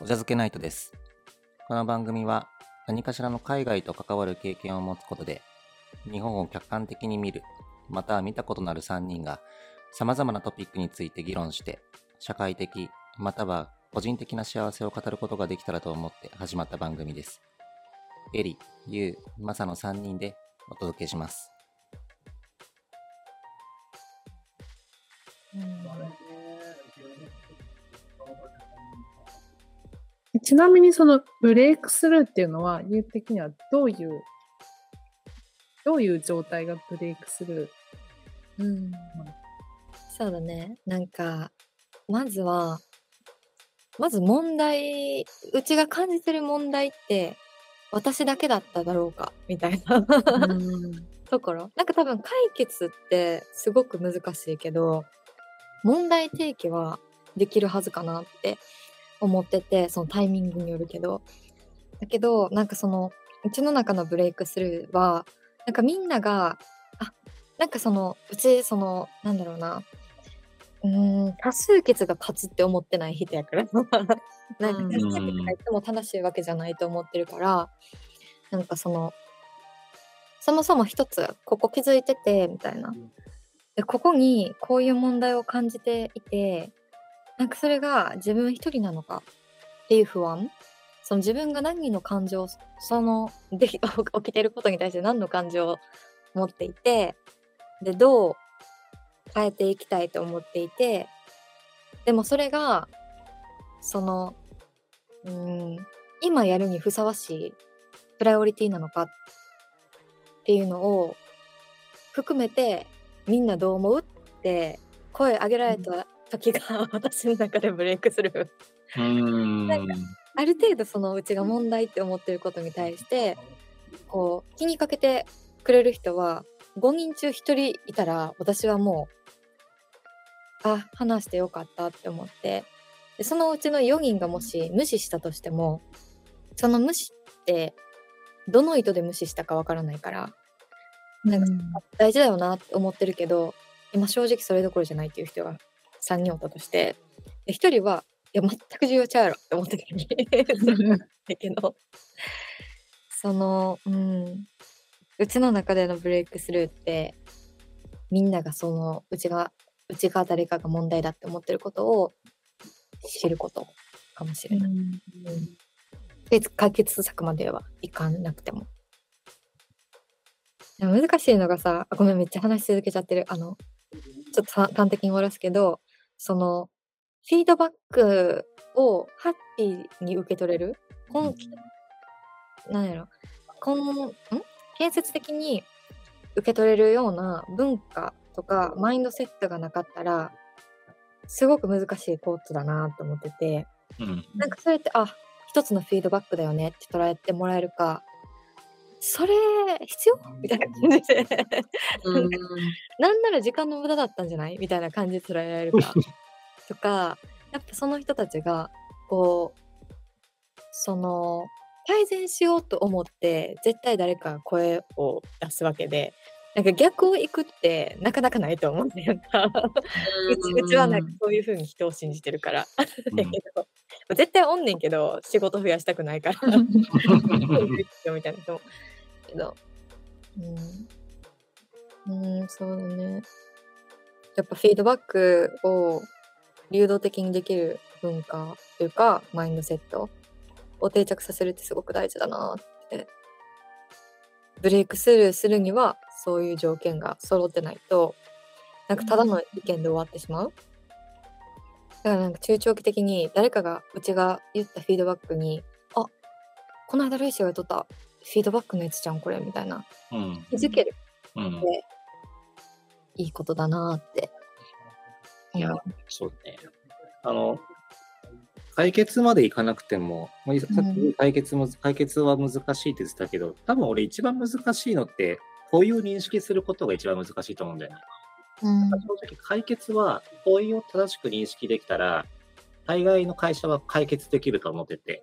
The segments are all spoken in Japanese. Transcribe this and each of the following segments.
お茶漬けナイトです。この番組は何かしらの海外と関わる経験を持つことで、日本を客観的に見る、または見たことのある3人が様々なトピックについて議論して、社会的、または個人的な幸せを語ることができたらと思って始まった番組です。エリ、ユウ、マサの3人でお届けします。ちなみにそのブレイクスルーっていうのは、言う的にはどういう、どういう状態がブレイクスルーうん。そうだね。なんか、まずは、まず問題、うちが感じてる問題って、私だけだっただろうか、みたいなところ。なんか多分解決ってすごく難しいけど、問題提起はできるはずかなって思ってて、そのタイミングによるけど。だけど、なんかその、うちの中のブレイクスルーは、なんかみんなが、あ、なんかその、うち、その、なんだろうな、うーん、多数決が勝つって思ってない人やから。なんかうん多数決がいつも正しいわけじゃないと思ってるから、なんかその、そもそも一つ、ここ気づいてて、みたいな。で、ここにこういう問題を感じていて、なんかそれが自分一人なのかっていう不安。その自分が何の感情、その、で、起きてることに対して何の感情を持っていて、で、どう変えていきたいと思っていて、でもそれが、その、うん、今やるにふさわしいプライオリティなのかっていうのを含めて、みんなどう思うって声上げられた時が私の中でブレイクする。うーんなんかある程度そのうちが問題って思ってることに対してこう気にかけてくれる人は5人中1人いたら私はもうあ話してよかったって思ってでそのうちの4人がもし無視したとしてもその無視ってどの意図で無視したかわからないからなんか大事だよなって思ってるけど今正直それどころじゃないっていう人が3人おったとしてで1人はいや全く重要ちゃうやろって思ってたのに だけどそのうんうちの中でのブレイクスルーってみんながそのうちがうちが誰かが問題だって思ってることを知ることかもしれない。うん別解決策まではいかなくても。難しいのがさ、あごめん、めっちゃ話し続けちゃってる。あの、ちょっとさ端的に終わらすけど、その、フィードバックをハッピーに受け取れる、根気、なんやろ、こん、ん？建設的に受け取れるような文化とかマインドセットがなかったら、すごく難しいコートだなと思ってて、うん。なんかそれって、あ、一つのフィードバックだよねって捉えてもらえるか、それ必要？みたいな感じで、うん なんなら時間の無駄だったんじゃない？みたいな感じで捉えられるかとか、やっぱその人たちが、こう、その、改善しようと思って、絶対誰かが声を出すわけで、なんか逆を行くってなかなかないと思うんだよな。うちうちはなんかそういう風に人を信じてるから。絶対おんねんけど、仕事増やしたくないから。みたいな人も。ど、うん。うん、そうだね。やっぱフィードバックを流動的にできる文化というか、マインドセットを定着させるってすごく大事だなって。ブレイクスルーするには、そういう条件が揃ってないと、なんかただの意見で終わってしまう。だからなんか中長期的に誰かがうちが言ったフィードバックにあこの間ルイシーが言っとったフィードバックのやつじゃんこれみたいな。うん。気づける。うん。っていいことだなって。いやそうだね。あの、解決までいかなくても、まあさっき解決も、解決は難しいって言ってたけど、多分俺一番難しいのって、問いを認識することが一番難しいと思うんだよね。うん。正直解決は問いを正しく認識できたら、大概の会社は解決できると思ってて。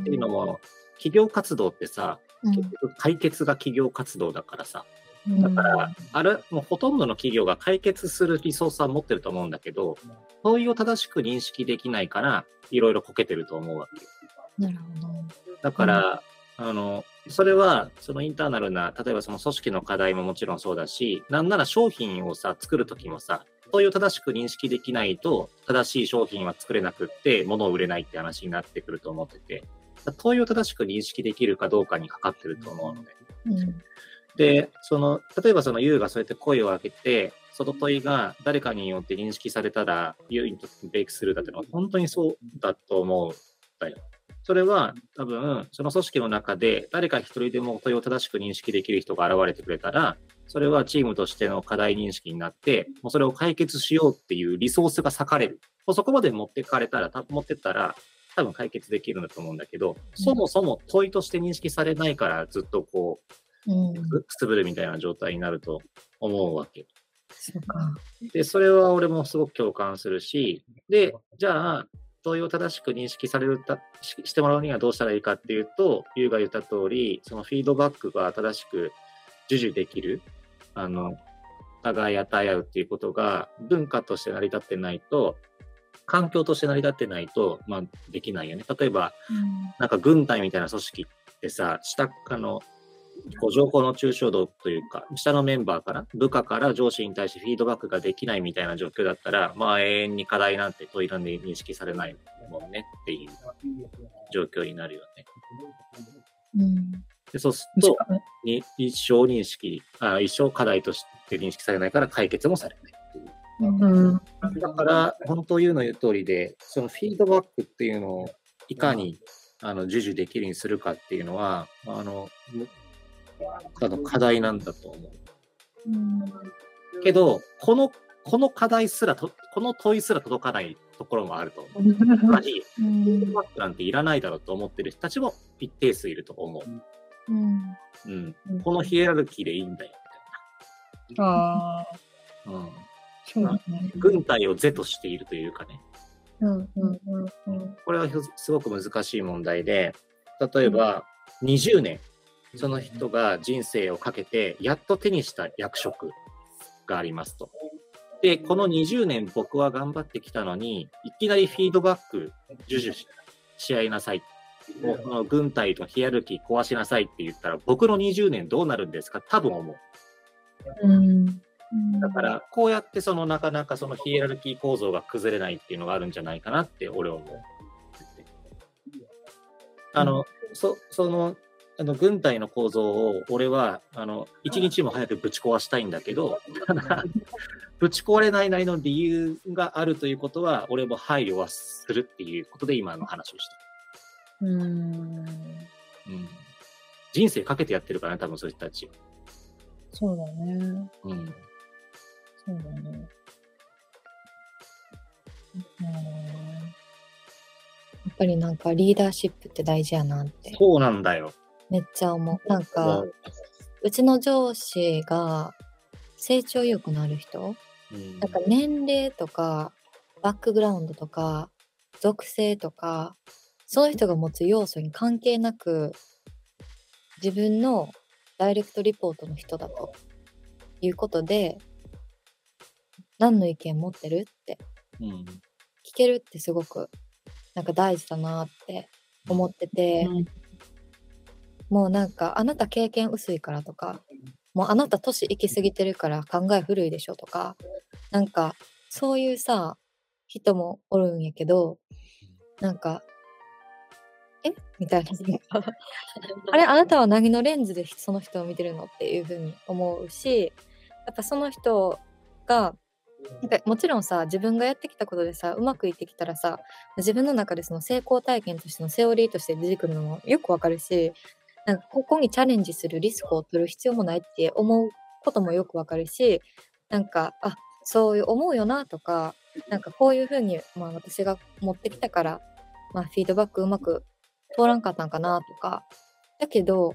っていうのも、企業活動ってさ、うん。結局解決が企業活動だからさ、だから、ある、もうほとんどの企業が解決するリソースは持ってると思うんだけど、問いを正しく認識できないから、いろいろこけてると思うわけよ。なるほど。だから、あの、それは、そのインターナルな、例えばその組織の課題ももちろんそうだし、なんなら商品をさ、作るときもさ、問いを正しく認識できないと、正しい商品は作れなくって、物を売れないって話になってくると思ってて、問いを正しく認識できるかどうかにかかってると思うので。うん。で、その、例えばその U がそうやって声を上げて、その問いが誰かによって認識されたら、U にとってブレイクスルーだってのは本当にそうだと思うんだよ。それは多分、その組織の中で誰か一人でも問いを正しく認識できる人が現れてくれたら、それはチームとしての課題認識になって、もうそれを解決しようっていうリソースが割かれる。もうそこまで持ってかれたら、た持ってったら、多分解決できるんだと思うんだけど、そもそも問いとして認識されないからずっとこう、うん。くすぶるみたいな状態になると思うわけ。で、それは俺もすごく共感するし、で、じゃあ、問いを正しく認識されるたししてもらうにはどうしたらいいかっていうと、ユウが言った通り、そのフィードバックが正しく授受できる、あの、お互い与え合うっていうことが文化として成り立ってないと、環境として成り立ってないと、まあ、できないよね。例えば、なんか軍隊みたいな組織ってさ、下、あの、こう情報の抽象度というか、下のメンバーから、部下から上司に対してフィードバックができないみたいな状況だったら、まあ永遠に課題なんて問いなんで認識されないもんねっていう状況になるよね。うん。でそうするとにに一生認識あ、一生課題として認識されないから解決もされない。だから、本当言うの言う通りで、そのフィードバックっていうのをいかにあの授受できるようにするかっていうのは、あの、むあの課題なんだと思う。けど、この、この課題すらと、この問いすら届かないところもあると思う。つまり、うフィードん。バックなんていらないだろうと思ってる人たちも一定数いると思う。うん。うん。このヒエラルキーでいいんだよ、ああ、みたいな。うん。そうだね。軍隊を是としているというかね。うんうんうんうん。これはすごく難しい問題で、例えば20年、その人が人生をかけて、やっと手にした役職がありますと。で、この20年僕は頑張ってきたのに、いきなりフィードバック授受しし合いなさい。もうこの軍隊とヒエラルキー壊しなさいって言ったら、僕の20年どうなるんですか？多分思う。うん。だから、こうやってそのなかなかそのヒエラルキー構造が崩れないっていうのがあるんじゃないかなって俺は思う。あの、そ、その、あの、軍隊の構造を俺は、あの、一日も早くぶち壊したいんだけど、ぶち壊れないなりの理由があるということは、俺も配慮はするっていうことで今の話をした。うん。うん。人生かけてやってるからね、多分そういう人たち。そうだね。うん。そうだね。やっぱりなんかリーダーシップって大事やなってそうなんだよ。めっちゃ思う。なんか、うちの上司が成長意欲のある人うんなんか年齢とか、バックグラウンドとか、属性とか、その人が持つ要素に関係なく、自分のダイレクトリポートの人だということで、何の意見持ってる？って。うん。聞けるってすごくなんか大事だなって思ってて、もうなんかあなた経験薄いからとかもうあなた年行き過ぎてるから考え古いでしょとかなんかそういうさ人もおるんやけどなんかえ？みたいな。あれあなたは何のレンズでその人を見てるの？っていうふうに思うしやっぱその人がなん。かもちろんさ自分がやってきたことでさうまくいってきたらさ自分の中でその成功体験としてのセオリーとして出てくるのもよくわかるしなんかここにチャレンジするリスクを取る必要もないって思うこともよくわかるしなんかあそういう思うよなとかなんかこういうふうに、まあ、私が持ってきたから、まあ、フィードバックうまく通らんかったんかなとか。だけど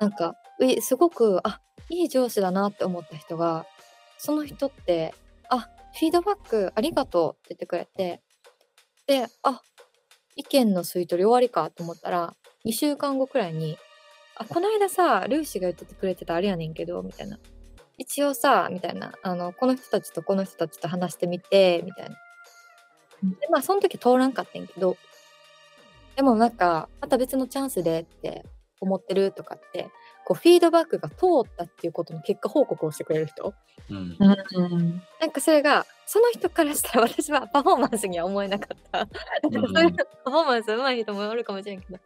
なんかすごくあいい上司だなって思った人がその人ってあフィードバックありがとうって言ってくれて。であ意見の吸い取り終わりかと思ったら2週間後くらいにあこの間さルーシーが言っててくれてたあれやねんけどみたいな。一応さ、みたいな、あの、この人たちとこの人たちと話してみて、みたいな。で、まあ、その時通らんかったんけど、でもなんか、また別のチャンスでって思ってるとかって、こう、フィードバックが通ったっていうことの結果報告をしてくれる人。うん。うん。なんかそれが、その人からしたら 私はパフォーマンスには思えなかった。なんかそういうパフォーマンス上手い人もおるかもしれんけど、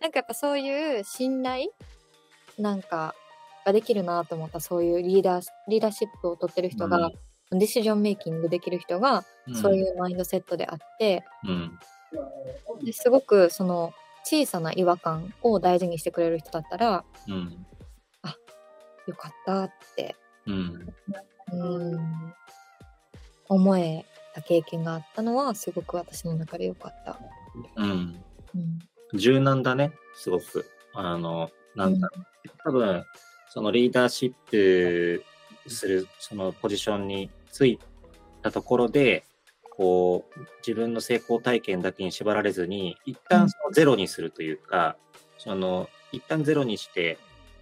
なんかやっぱそういう信頼なんかができるなと思った、そういうリーダー、リーダーシップを取ってる人が、ディシジョンメイキングできる人が、そういうマインドセットであって、うん。ですごくその小さな違和感を大事にしてくれる人だったら、うん。よかったって、うん。うん、思えた経験があったのは、すごく私の中でよかった。うん。うん柔軟だね、すごく。あの、なんだ、多分、そのリーダーシップする、そのポジションについたところで、こう、自分の成功体験だけに縛られずに、一旦そのゼロにするというか、その、一旦ゼロにして、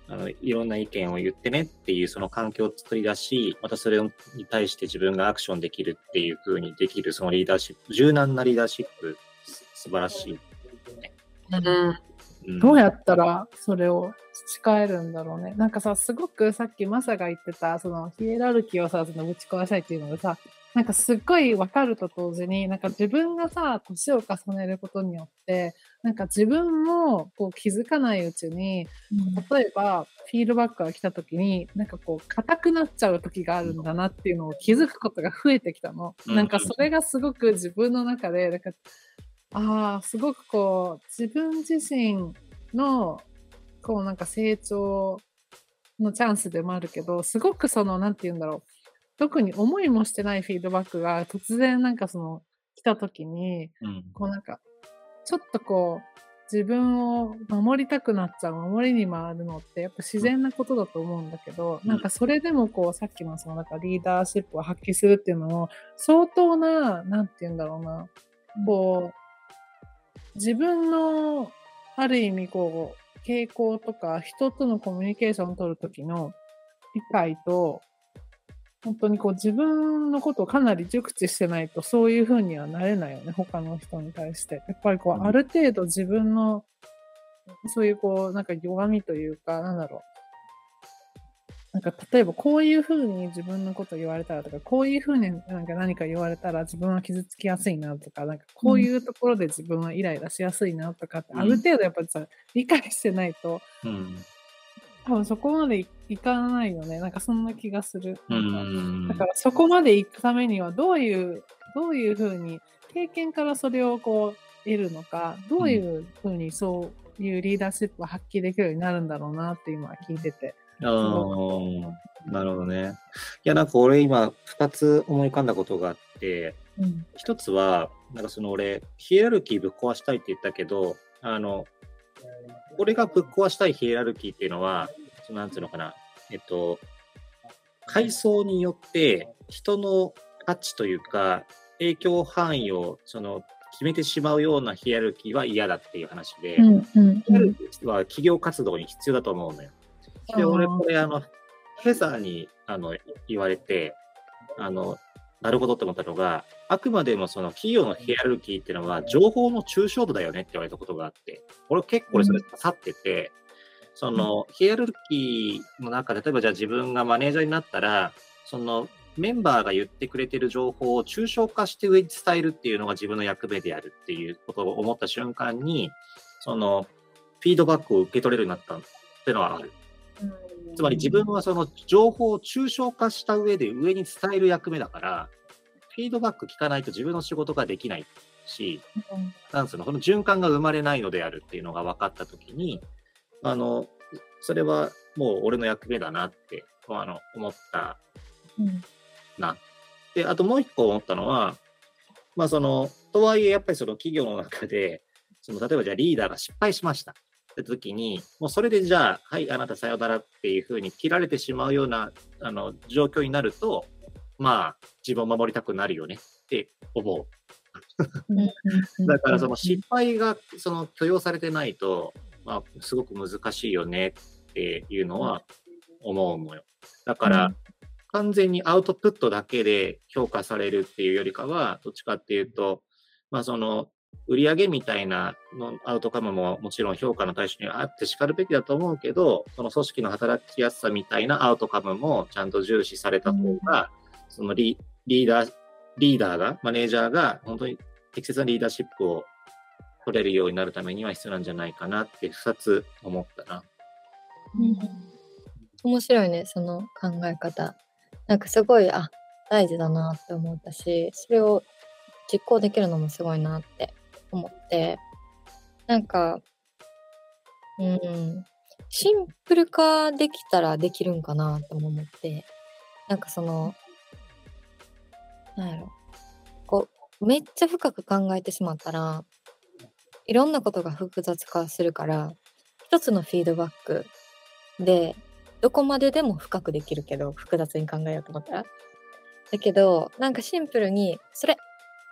あの、いろんな意見を言ってねっていうその環境を作り出し、またそれに対して自分がアクションできるっていう風にできるそのリーダーシップ、柔軟なリーダーシップ、す素晴らしい。うんどうやったらそれを培えるんだろうね。なんかさ、すごくさっきマサが言ってた、そのヒエラルキーをさ、そのぶち壊したいっていうのがさ、なんかすっごいわかると同時に、なんか自分がさ、年を重ねることによって、なんか自分もこう気づかないうちに、例えばフィードバックが来た時に、なんかこう硬くなっちゃう時があるんだなっていうのを気づくことが増えてきたの。うんなんかそれがすごく自分の中で、なんかああ、すごくこう、自分自身の、こうなんか成長のチャンスでもあるけど、すごくその、なんて言うんだろう。特に思いもしてないフィードバックが突然なんかその、来た時に、うん。こうなんか、ちょっとこう、自分を守りたくなっちゃう、守りに回るのって、やっぱ自然なことだと思うんだけど、うん。なんかそれでもこう、さっきのその、なんかリーダーシップを発揮するっていうのも、相当な、なんて言うんだろうな、こう、自分の、ある意味こう、傾向とか、人とのコミュニケーションを取るときの理解と、本当にこう自分のことをかなり熟知してないとそういう風にはなれないよね、他の人に対して。やっぱりこう、うんある程度自分の、そういうこう、なんか弱みというか、なんだろう。なんか例えばこういう風に自分のこと言われたらとか、こういう風になんか何か言われたら自分は傷つきやすいなとか、なんかこういうところで自分はイライラしやすいなとかって、うんある程度やっぱりさ、理解してないと、うん。多分そこまでいいかないよね。なんかそんな気がする。だからそこまで行くためにはどういう、どういうふうに、経験からそれをこう得るのか、どういうふうにそういうリーダーシップを発揮できるようになるんだろうなって今聞いてて。あーなるほどね。いや、なんか俺今、二つ思い浮かんだことがあって、うん。一つは、なんかその俺、ヒエラルキーぶっ壊したいって言ったけど、あの、俺がぶっ壊したいヒエラルキーっていうのは、なんつうのかな、えっと、階層によって人の価値というか、影響範囲をその決めてしまうようなヒエラルキーは嫌だっていう話で、うんうんヒエラルキーは企業活動に必要だと思うのよ。で、俺、これ、あの、ヘザーにあの言われて、あの、なるほどって思ったのが、あくまでもその企業のヒエラルキーっていうのは、情報の抽象度だよねって言われたことがあって、俺結構それ刺さってて、そのヒエラルキーの中で、例えばじゃあ自分がマネージャーになったら、そのメンバーが言ってくれてる情報を抽象化して上に伝えるっていうのが自分の役目であるっていうことを思った瞬間に、そのフィードバックを受け取れるようになったっていうのはある。つまり自分はその情報を抽象化した上で上に伝える役目だから、フィードバック聞かないと自分の仕事ができないし、なんつうの、その循環が生まれないのであるっていうのが分かったときに、あの、それはもう俺の役目だなって、あの、思ったな。で、あともう一個思ったのは、まあその、とはいえやっぱりその企業の中で、その例えばじゃあリーダーが失敗しましたって時に、もうそれでじゃあ、はい、あなたさよならっていうふうに切られてしまうようなあの状況になると、まあ自分を守りたくなるよねって思う。だからその失敗がその許容されてないと、まあ、すごく難しいよねっていうのは思うのよ。だから、うん完全にアウトプットだけで評価されるっていうよりかは、どっちかっていうと、まあその、売上みたいなのアウトカムももちろん評価の対象にあってしかるべきだと思うけど、その組織の働きやすさみたいなアウトカムもちゃんと重視された方が、そのリーダー、リーダーが、マネージャーが本当に適切なリーダーシップを取れるようになるためには必要なんじゃないかなって二つ思ったな。うん面白いね、その考え方。なんかすごい、あ、大事だなって思ったし、それを実行できるのもすごいなって思って、なんか、うん、シンプル化できたらできるんかなとも思って、なんかその、なんやろ、こう、めっちゃ深く考えてしまったら、いろんなことが複雑化するから、一つのフィードバックで、どこまででも深くできるけど、複雑に考えようと思ったら。だけど、なんかシンプルに、それ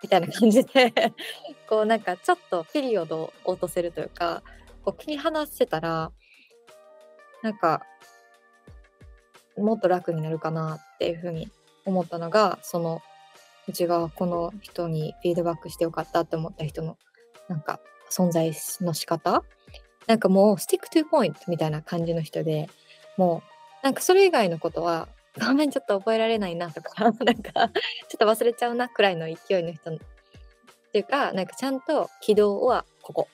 みたいな感じで、こうなんかちょっとピリオドを落とせるというか、こう切り離せたら、なんか、もっと楽になるかなっていうふうに思ったのが、その、うちがこの人にフィードバックしてよかったって思った人の、なんか、存在の仕方。なんかもう、 stick to point みたいな感じの人で、もう、なんかそれ以外のことは、ごめん、ちょっと覚えられないなとか、なんか、ちょっと忘れちゃうなくらいの勢いの人っていうか、なんかちゃんと軌道はここ、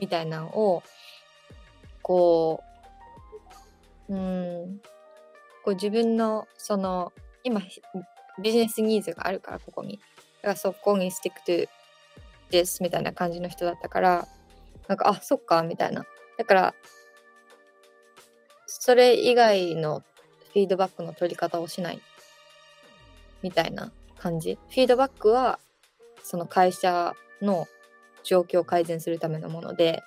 みたいなのを、こう、うん、こう自分の、その、今、ビジネスニーズがあるから、ここに。だからそこに stick to ですみたいな感じの人だったから、なんか、あ、そっか、みたいな。だから、それ以外のフィードバックの取り方をしないみたいな感じ。フィードバックはその会社の状況を改善するためのもので、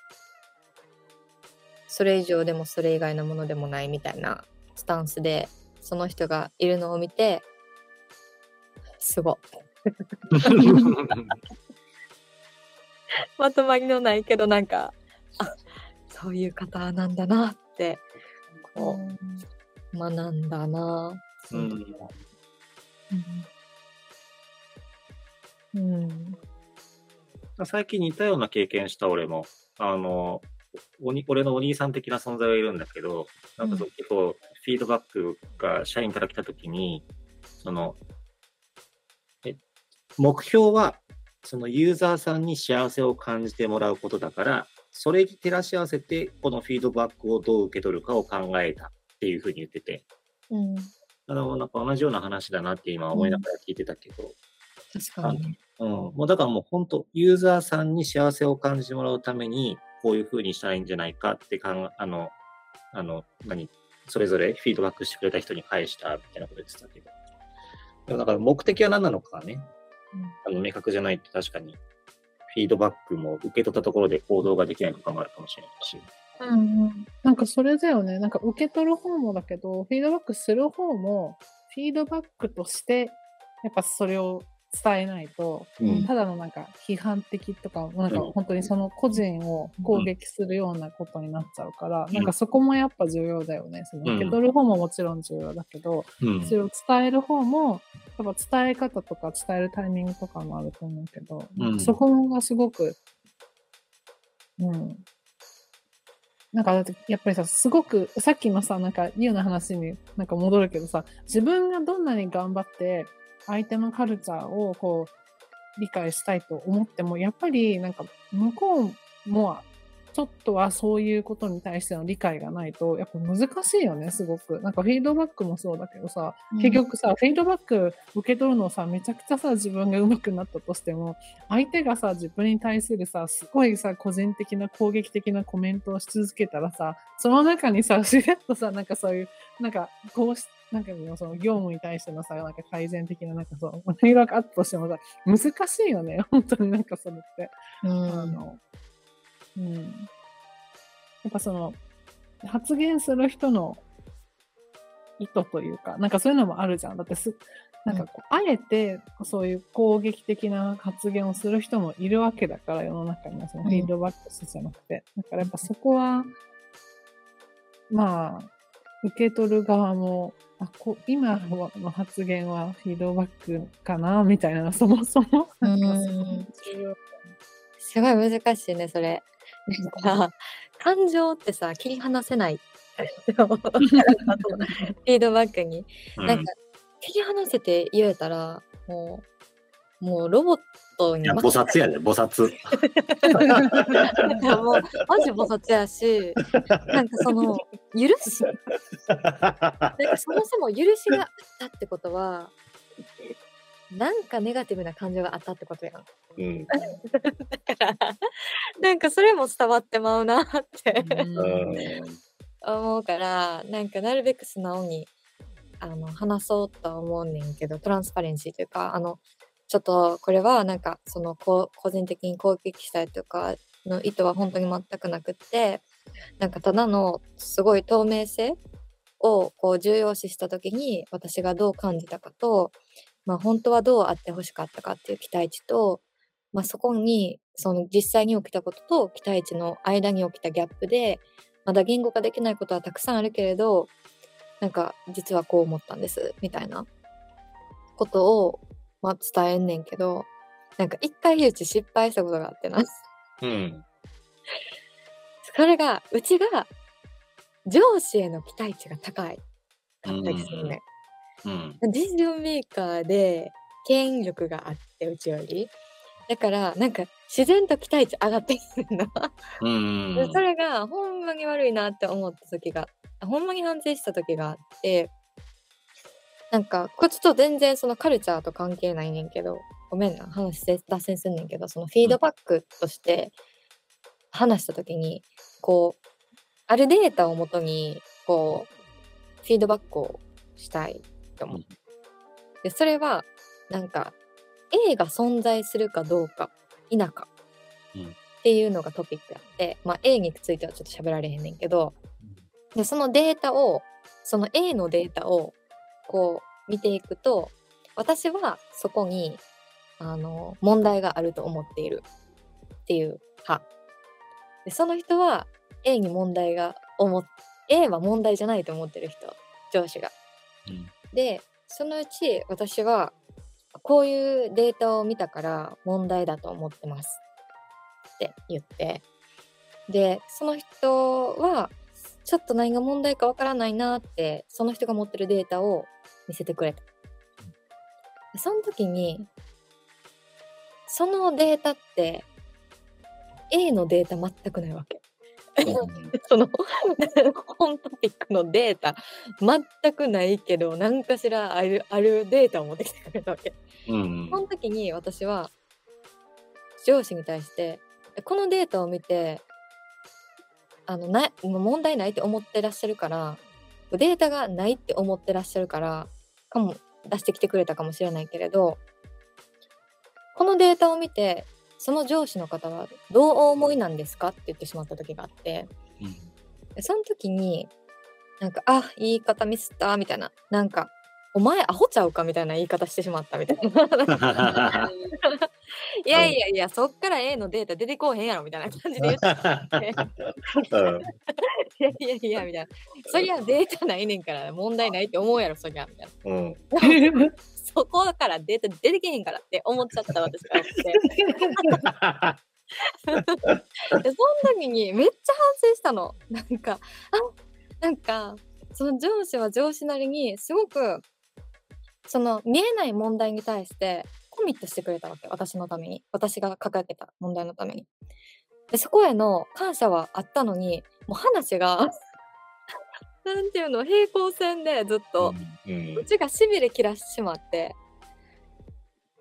それ以上でもそれ以外のものでもないみたいなスタンスで、その人がいるのを見て、すごい。まとまりのないけどなんか、あ、そういう方なんだなって、こう、学んだな。うんうん。最近似たような経験した俺も、あの、おに俺のお兄さん的な存在がいるんだけど、なんかそう結構フィードバックが社員から来たときに、その、え、目標は、そのユーザーさんに幸せを感じてもらうことだから、それに照らし合わせて、このフィードバックをどう受け取るかを考えたっていうふうに言ってて、うん。あの、なんか同じような話だなって今思いながら聞いてたけど、確かに。うん、もうだからもう本当、ユーザーさんに幸せを感じてもらうために、こういう風にしたらいいんじゃないかってかん、あの、あの、何、それぞれフィードバックしてくれた人に返したみたいなこと言ってたけど。でもだから目的は何なのかね、あの明確じゃないと確かに、フィードバックも受け取ったところで行動ができないとかもあるかもしれないし。うんうん、なんかそれだよね。なんか受け取る方もだけど、フィードバックする方も、フィードバックとして、やっぱそれを伝えないと、うん。ただのなんか批判的とか、なんかうん。本当にその個人を攻撃するようなことになっちゃうから、ん。なんかそこもやっぱ重要だよね。その受け取る方ももちろん重要だけど、うん。それを伝える方も、やっぱ伝え方とか伝えるタイミングとかもあると思うけど、うん。そこがすごく、うん。なんかやっぱりさ、すごく、さっきのさ、なんか、ユウの話になんか戻るけどさ、自分がどんなに頑張って、相手のカルチャーをこう、理解したいと思っても、やっぱりなんか、向こうも、ちょっとはそういうことに対しての理解がないと、やっぱ難しいよね、すごく。なんかフィードバックもそうだけどさ、結局さ、フィードバック受け取るのをさ、めちゃくちゃさ、自分が上手くなったとしても、相手がさ、自分に対するさ、すごいさ、個人的な攻撃的なコメントをし続けたらさ、その中にさ、しれっとさ、なんかそういう、なんか、こうし、なんかその業務に対してのさ、なんか改善的な、なんかそう、フィードバックあったとしてもさ、難しいよね、本当になんかそれって。うあん。の、うん。やっぱその、発言する人の意図というか、なんかそういうのもあるじゃん。だってす、なんかこう、あえてそういう攻撃的な発言をする人もいるわけだから、世の中にはそのフィードバックじゃなくて。だからやっぱそこは、まあ、受け取る側も、あこ今の発言はフィードバックかなみたいな、そもそも。すごい難しいね、それ。なんか、感情ってさ、切り離せない。フィードバックに。うんなんか、切り離せて言えたら、もう、もうロボットにいや、菩薩やで、菩薩。もう、マジ菩薩やし、なんかその、許し、なんかそもそも許しがあったってことは、なんかネガティブな感情があったってことやん。うん。だから、なんかそれも伝わってまうなってうん 思うから、なんかなるべく素直にあの話そうとは思うねんけど、トランスパレンシーというか、あの、ちょっとこれはなんかそのこう個人的に攻撃したりとかの意図は本当に全くなくって、なんかただのすごい透明性をこう重要視した時に私がどう感じたかと、まあ本当はどうあってほしかったかっていう期待値と、まあそこにその実際に起きたことと期待値の間に起きたギャップで、まだ言語化できないことはたくさんあるけれど、なんか実はこう思ったんですみたいなことを、まあ、伝えんねんけど、なんか一回うち失敗したことがあってな。うん。それが、うちが上司への期待値が高いかったりするね。うん。ディシジョンメーカーで権力があって、うちより。だから、なんか自然と期待値上がってくるの。うん。でそれがほんまに悪いなって思った時が、ほんまに反省した時があって、なんか、これちと全然そのカルチャーと関係ないねんけど、ごめんな、話して脱線すんねんけど、そのフィードバックとして話した時に、こう、あるデータをもとに、こう、フィードバックをしたいと思う。で、それは、なんか、A が存在するかどうか、否か。うんっていうのがトピックやって、まあ、A についてはちょっと喋られへんねんけど、でそのデータをその A のデータをこう見ていくと私はそこにあの問題があると思っているっていう派でその人は A に問題が思っ A は問題じゃないと思ってる人上司が。うんでそのうち私はこういうデータを見たから問題だと思ってますって言ってでその人はちょっと何が問題かわからないなってその人が持ってるデータを見せてくれた。その時にそのデータって A のデータ全くないわけ。その 本トピックのデータ全くないけど何かしらあるあるデータを持ってきてくれたわけ。うんその時に私は上司に対してこのデータを見てあのなもう問題ないって思ってらっしゃるからデータがないって思ってらっしゃるからかも出してきてくれたかもしれないけれどこのデータを見てその上司の方はどうお思いなんですかって言ってしまった時があってでその時になんかあ言い方ミスったみたいな。なんかお前アホちゃうかみたいな言い方してしまったみたいな。いやいやいや、そっから A のデータ出てこうへんやろみたいな感じで言って、うん。いやいやいや、みたいな。そりゃデータないねんから問題ないって思うやろ、そりゃ、みたいうん。な。そこからデータ出てけへんからって思っちゃった私が思って。で、その時にめっちゃ反省したの。なんか、あ、なんか、その上司は上司なりにすごく、その見えない問題に対してコミットしてくれたわけ。私のために。私が抱えてた問題のために。で、そこへの感謝はあったのに、もう話が、なんていうの、平行線でずっと、うんうちがしびれ切らしてしまって、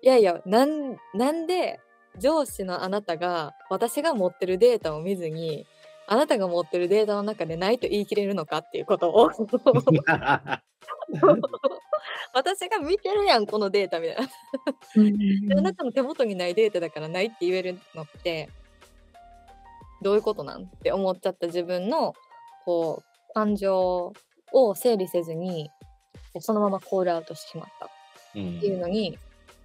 いやいや、なん、なんで上司のあなたが私が持ってるデータを見ずに、あなたが持ってるデータの中でないと言い切れるのかっていうことを。私が見てるやん、このデータみたいな。であなたの手元にないデータだからないって言えるのって、どういうことなんって思っちゃった自分の、こう、感情を整理せずに、そのままコールアウトしてしまった。っていうのに、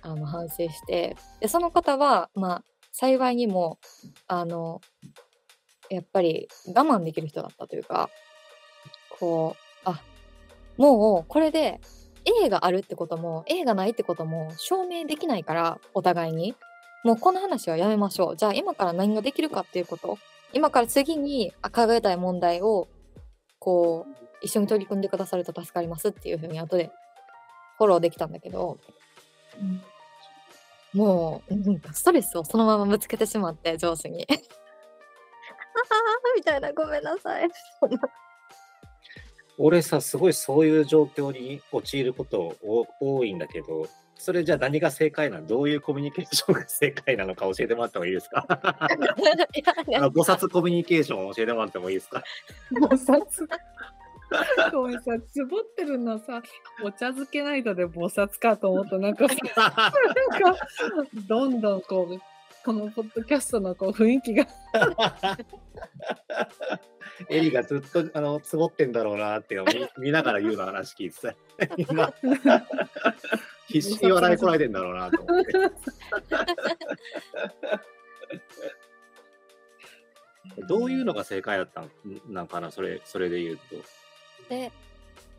あの、反省して、で、その方は、まあ、幸いにも、あの、やっぱり我慢できる人だったというか、こあもうこれで A があるってことも A がないってことも証明できないからお互いに。もうこの話はやめましょう。じゃあ今から何ができるかっていうこと。今から次にあ考えたい問題をこう一緒に取り組んでくださると助かりますっていうふうに後でフォローできたんだけどうんもうなんかストレスをそのままぶつけてしまって上司に。あ ーみたいなごめんなさい。俺さ、すごいそういう状況に陥ることお多いんだけど、それじゃあ何が正解なの？どういうコミュニケーションが正解なのか教えてもらってもいいですか？菩薩コミュニケーションを教えてもらってもいいですか？菩薩。ごめんさ、つぼってるのさ、お茶漬けナイトで菩薩かと思った。なんかさ、なんか、どんどんこう、このポッドキャストのこう雰囲気が。エリがずっとあのつぼってんだろうなっていうのを見見ながら言うの話聞いてた。今必死に笑いこらえてんだろうなと思って。どういうのが正解だったんなんかな、それそれで言うと。で、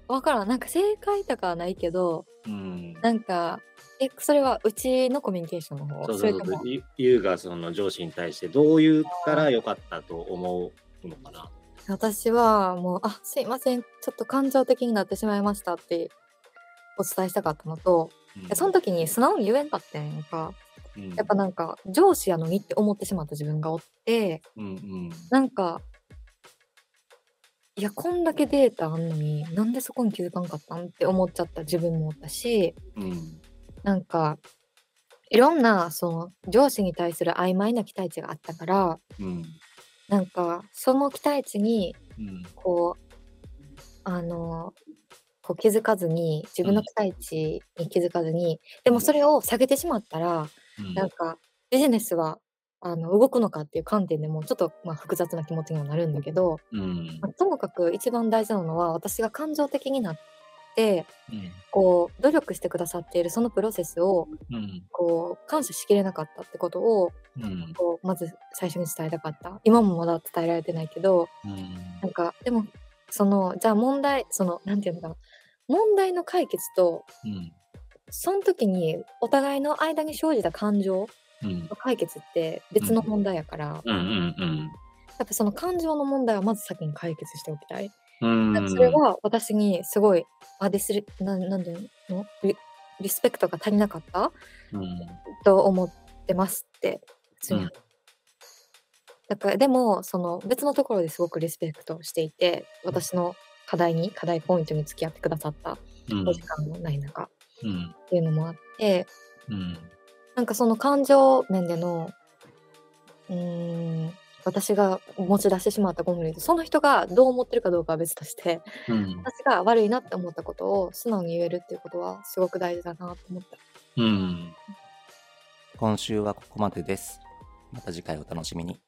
わからん。なんか正解とかはないけど、うん、なんか、え、それはうちのコミュニケーションの方？そうそうそう。ゆゆうがその上司に対してどう言ったらよかったと思うのかな？私はもう、あ、すいません。ちょっと感情的になってしまいましたってお伝えしたかったのと、うん。その時に素直に言えんかったんやんか。うん。やっぱなんか上司やのにって思ってしまった自分がおって、うんうん。なんか、いや、こんだけデータあんのになんでそこに気づかんかったんって思っちゃった自分もおったし、うん。なんか、いろんなその上司に対する曖昧な期待値があったから、うん。なんかその期待値にうん。こう、あの、こう気づかずに、自分の期待値に気づかずに、でもそれを下げてしまったら、うん。なんかビジネスはあの動くのかっていう観点でもちょっとまあ複雑な気持ちにはなるんだけど、うん。まあともかく一番大事なのは私が感情的になってうん。こう努力してくださっているそのプロセスをうん。こう感謝しきれなかったってことをうん。こうまず最初に伝えたかった。今もまだ伝えられてないけどなんかでもそのじゃあ問題そのなんていうのかな問題の解決とうん。その時にお互いの間に生じた感情うん。の解決って別の問題やから、やっぱその感情の問題はまず先に解決しておきたい。うん。それは私にすごい、あ、ディスリ、ななんでの？リリスペクトが足りなかった？うん。と思ってますって、普通にうん。だから、でも、その別のところですごくリスペクトしていて、私の課題に、課題ポイントに付き合ってくださったうんお時間もない中うんっていうのもあって、うんなんかその感情面での、うーん、私が持ち出してしまったコンフリその人がどう思ってるかどうかは別として、うん私が悪いなって思ったことを素直に言えるっていうことはすごく大事だなと思った。うん今週はここまでです。また次回お楽しみに。